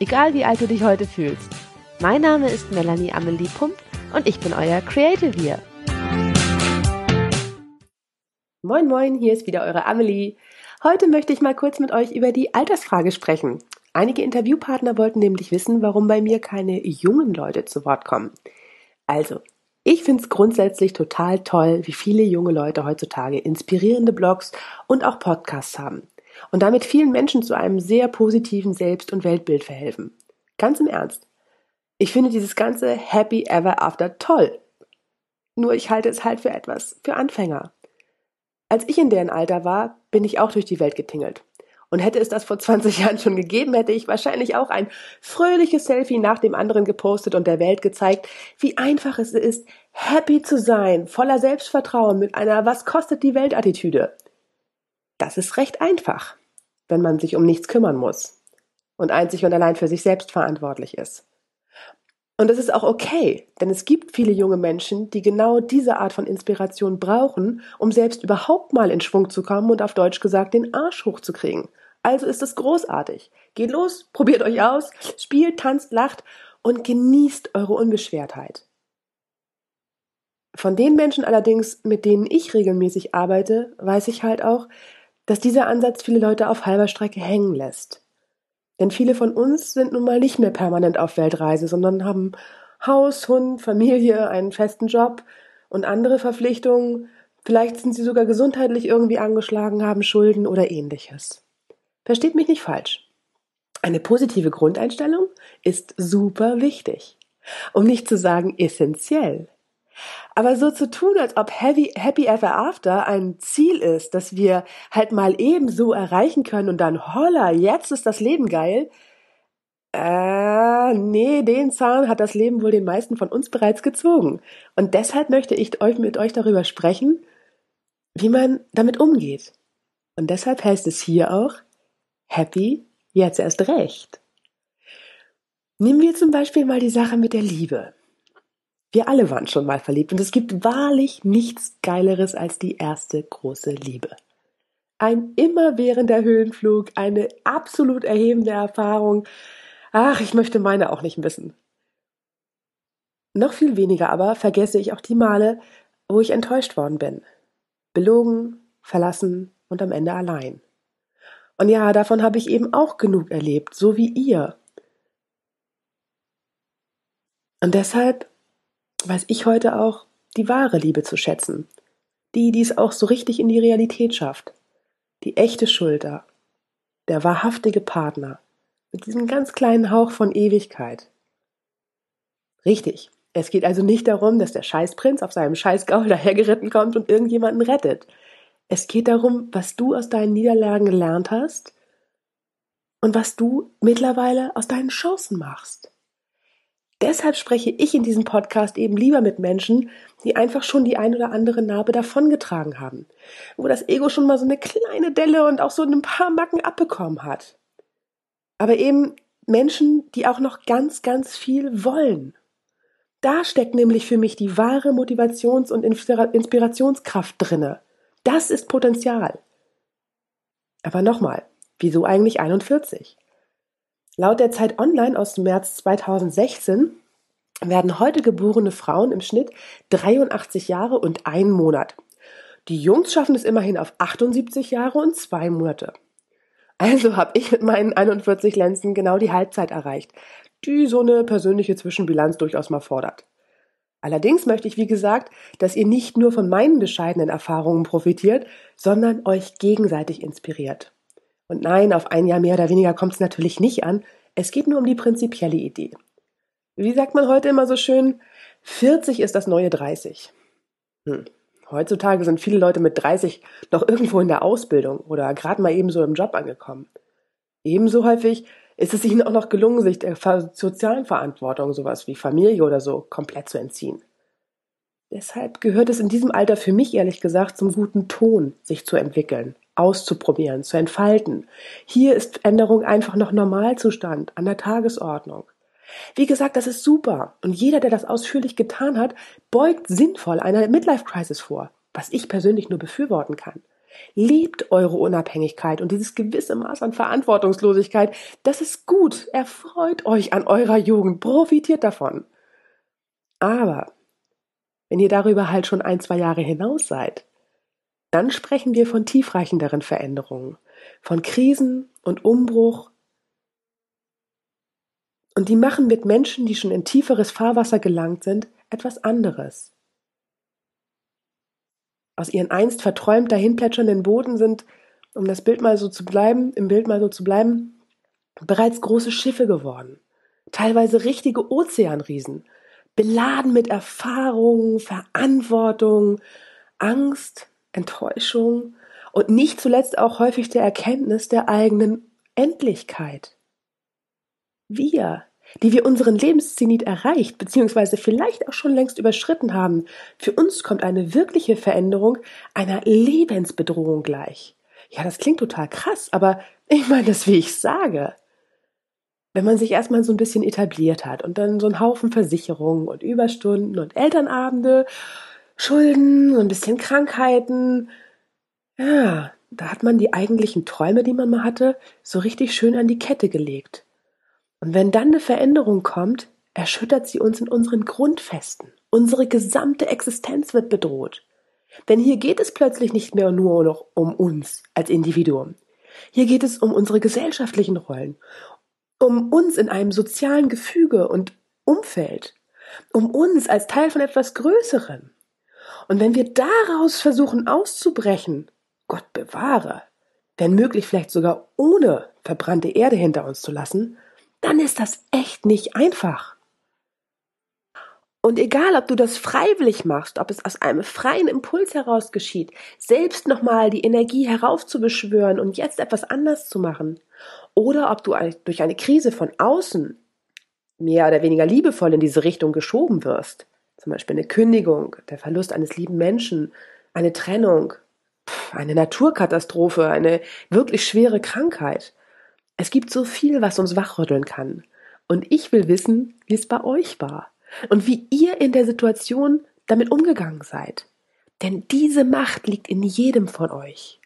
egal wie alt du dich heute fühlst. Mein Name ist Melanie Amelie Pump und ich bin euer Creative hier. Moin moin, hier ist wieder eure Amelie. Heute möchte ich mal kurz mit euch über die Altersfrage sprechen. Einige Interviewpartner wollten nämlich wissen, warum bei mir keine jungen Leute zu Wort kommen. Also, ich finde es grundsätzlich total toll, wie viele junge Leute heutzutage inspirierende Blogs und auch Podcasts haben und damit vielen Menschen zu einem sehr positiven Selbst- und Weltbild verhelfen. Ganz im Ernst. Ich finde dieses ganze Happy Ever After toll. Nur ich halte es halt für etwas, für Anfänger. Als ich in deren Alter war, bin ich auch durch die Welt getingelt. Und hätte es das vor 20 Jahren schon gegeben, hätte ich wahrscheinlich auch ein fröhliches Selfie nach dem anderen gepostet und der Welt gezeigt, wie einfach es ist, happy zu sein, voller Selbstvertrauen, mit einer Was kostet die Welt Attitüde. Das ist recht einfach, wenn man sich um nichts kümmern muss und einzig und allein für sich selbst verantwortlich ist. Und es ist auch okay, denn es gibt viele junge Menschen, die genau diese Art von Inspiration brauchen, um selbst überhaupt mal in Schwung zu kommen und auf Deutsch gesagt den Arsch hochzukriegen. Also ist es großartig. Geht los, probiert euch aus, spielt, tanzt, lacht und genießt eure Unbeschwertheit. Von den Menschen allerdings, mit denen ich regelmäßig arbeite, weiß ich halt auch, dass dieser Ansatz viele Leute auf halber Strecke hängen lässt. Denn viele von uns sind nun mal nicht mehr permanent auf Weltreise, sondern haben Haus, Hund, Familie, einen festen Job und andere Verpflichtungen. Vielleicht sind sie sogar gesundheitlich irgendwie angeschlagen, haben Schulden oder ähnliches. Versteht mich nicht falsch. Eine positive Grundeinstellung ist super wichtig. Um nicht zu sagen essentiell. Aber so zu tun, als ob Happy, Happy Ever After ein Ziel ist, das wir halt mal eben so erreichen können und dann holla, jetzt ist das Leben geil. Äh, nee, den Zahn hat das Leben wohl den meisten von uns bereits gezogen. Und deshalb möchte ich euch mit euch darüber sprechen, wie man damit umgeht. Und deshalb heißt es hier auch Happy jetzt erst recht. Nehmen wir zum Beispiel mal die Sache mit der Liebe. Wir alle waren schon mal verliebt und es gibt wahrlich nichts Geileres als die erste große Liebe. Ein immerwährender Höhenflug, eine absolut erhebende Erfahrung. Ach, ich möchte meine auch nicht missen. Noch viel weniger aber vergesse ich auch die Male, wo ich enttäuscht worden bin. Belogen, verlassen und am Ende allein. Und ja, davon habe ich eben auch genug erlebt, so wie ihr. Und deshalb weiß ich heute auch, die wahre Liebe zu schätzen. Die, die es auch so richtig in die Realität schafft. Die echte Schulter. Der wahrhaftige Partner. Mit diesem ganz kleinen Hauch von Ewigkeit. Richtig. Es geht also nicht darum, dass der Scheißprinz auf seinem Scheißgaul dahergeritten kommt und irgendjemanden rettet. Es geht darum, was du aus deinen Niederlagen gelernt hast und was du mittlerweile aus deinen Chancen machst. Deshalb spreche ich in diesem Podcast eben lieber mit Menschen, die einfach schon die ein oder andere Narbe davongetragen haben, wo das Ego schon mal so eine kleine Delle und auch so ein paar Macken abbekommen hat. Aber eben Menschen, die auch noch ganz, ganz viel wollen. Da steckt nämlich für mich die wahre Motivations- und Inspirationskraft drinne. Das ist Potenzial. Aber nochmal, wieso eigentlich 41? Laut der Zeit Online aus dem März 2016 werden heute geborene Frauen im Schnitt 83 Jahre und ein Monat. Die Jungs schaffen es immerhin auf 78 Jahre und zwei Monate. Also habe ich mit meinen 41 Lenzen genau die Halbzeit erreicht, die so eine persönliche Zwischenbilanz durchaus mal fordert. Allerdings möchte ich, wie gesagt, dass ihr nicht nur von meinen bescheidenen Erfahrungen profitiert, sondern euch gegenseitig inspiriert. Und nein, auf ein Jahr mehr oder weniger kommt es natürlich nicht an. Es geht nur um die prinzipielle Idee. Wie sagt man heute immer so schön? 40 ist das neue 30. Hm. Heutzutage sind viele Leute mit 30 noch irgendwo in der Ausbildung oder gerade mal ebenso im Job angekommen. Ebenso häufig ist es ihnen auch noch gelungen, sich der sozialen Verantwortung, sowas wie Familie oder so, komplett zu entziehen. Deshalb gehört es in diesem Alter für mich ehrlich gesagt zum guten Ton, sich zu entwickeln, auszuprobieren, zu entfalten. Hier ist Änderung einfach noch Normalzustand an der Tagesordnung. Wie gesagt, das ist super. Und jeder, der das ausführlich getan hat, beugt sinnvoll einer Midlife-Crisis vor, was ich persönlich nur befürworten kann. Lebt eure Unabhängigkeit und dieses gewisse Maß an Verantwortungslosigkeit. Das ist gut. Erfreut euch an eurer Jugend. Profitiert davon. Aber wenn ihr darüber halt schon ein, zwei Jahre hinaus seid, dann sprechen wir von tiefreichenderen Veränderungen, von Krisen und Umbruch. Und die machen mit Menschen, die schon in tieferes Fahrwasser gelangt sind, etwas anderes. Aus ihren einst verträumt dahinplätschernden Booten sind, um das Bild mal so zu bleiben, im Bild mal so zu bleiben, bereits große Schiffe geworden. Teilweise richtige Ozeanriesen, beladen mit Erfahrung, Verantwortung, Angst, Enttäuschung und nicht zuletzt auch häufig der Erkenntnis der eigenen Endlichkeit. Wir, die wir unseren Lebenszenit erreicht bzw. vielleicht auch schon längst überschritten haben, für uns kommt eine wirkliche Veränderung einer Lebensbedrohung gleich. Ja, das klingt total krass, aber ich meine das, wie ich sage wenn man sich erstmal so ein bisschen etabliert hat und dann so einen Haufen Versicherungen und Überstunden und Elternabende, Schulden, so ein bisschen Krankheiten, ja, da hat man die eigentlichen Träume, die man mal hatte, so richtig schön an die Kette gelegt. Und wenn dann eine Veränderung kommt, erschüttert sie uns in unseren Grundfesten. Unsere gesamte Existenz wird bedroht. Denn hier geht es plötzlich nicht mehr nur noch um uns als Individuum. Hier geht es um unsere gesellschaftlichen Rollen, um uns in einem sozialen Gefüge und Umfeld, um uns als Teil von etwas Größerem. Und wenn wir daraus versuchen auszubrechen, Gott bewahre, wenn möglich vielleicht sogar ohne verbrannte Erde hinter uns zu lassen, dann ist das echt nicht einfach. Und egal, ob du das freiwillig machst, ob es aus einem freien Impuls heraus geschieht, selbst nochmal die Energie heraufzubeschwören und jetzt etwas anders zu machen, oder ob du durch eine Krise von außen mehr oder weniger liebevoll in diese Richtung geschoben wirst, zum Beispiel eine Kündigung, der Verlust eines lieben Menschen, eine Trennung, eine Naturkatastrophe, eine wirklich schwere Krankheit. Es gibt so viel, was uns wachrütteln kann. Und ich will wissen, wie es bei euch war und wie ihr in der Situation damit umgegangen seid. Denn diese Macht liegt in jedem von euch.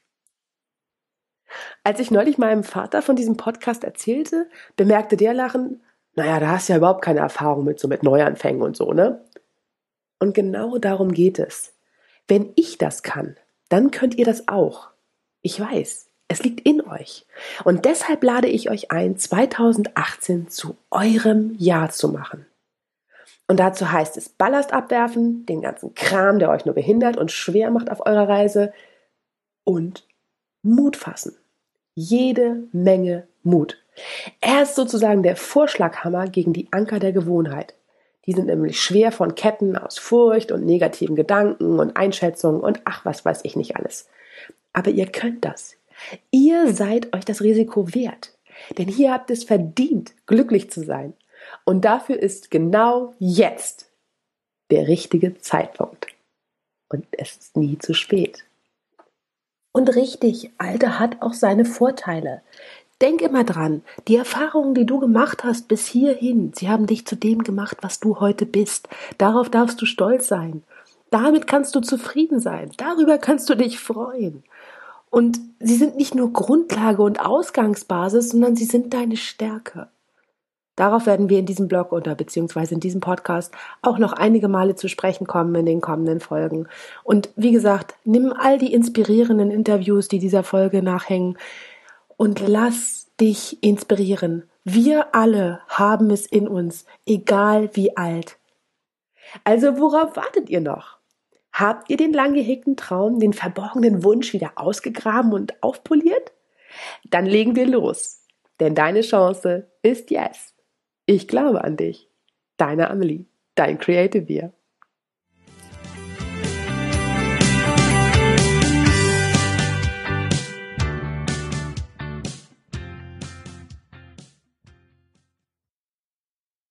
Als ich neulich meinem Vater von diesem Podcast erzählte, bemerkte der lachen, naja, da hast du ja überhaupt keine Erfahrung mit so mit Neuanfängen und so, ne? Und genau darum geht es. Wenn ich das kann, dann könnt ihr das auch. Ich weiß, es liegt in euch. Und deshalb lade ich euch ein, 2018 zu eurem Jahr zu machen. Und dazu heißt es Ballast abwerfen, den ganzen Kram, der euch nur behindert und schwer macht auf eurer Reise und Mut fassen. Jede Menge Mut. Er ist sozusagen der Vorschlaghammer gegen die Anker der Gewohnheit. Die sind nämlich schwer von Ketten aus Furcht und negativen Gedanken und Einschätzungen und ach, was weiß ich nicht alles. Aber ihr könnt das. Ihr seid euch das Risiko wert. Denn hier habt es verdient, glücklich zu sein. Und dafür ist genau jetzt der richtige Zeitpunkt. Und es ist nie zu spät. Und richtig, Alter hat auch seine Vorteile. Denk immer dran, die Erfahrungen, die du gemacht hast bis hierhin, sie haben dich zu dem gemacht, was du heute bist. Darauf darfst du stolz sein. Damit kannst du zufrieden sein. Darüber kannst du dich freuen. Und sie sind nicht nur Grundlage und Ausgangsbasis, sondern sie sind deine Stärke. Darauf werden wir in diesem Blog oder beziehungsweise in diesem Podcast auch noch einige Male zu sprechen kommen in den kommenden Folgen. Und wie gesagt, nimm all die inspirierenden Interviews, die dieser Folge nachhängen und lass dich inspirieren. Wir alle haben es in uns, egal wie alt. Also worauf wartet ihr noch? Habt ihr den lang gehegten Traum, den verborgenen Wunsch wieder ausgegraben und aufpoliert? Dann legen wir los. Denn deine Chance ist jetzt. Ich glaube an dich. Deine Amelie, dein Creative Year.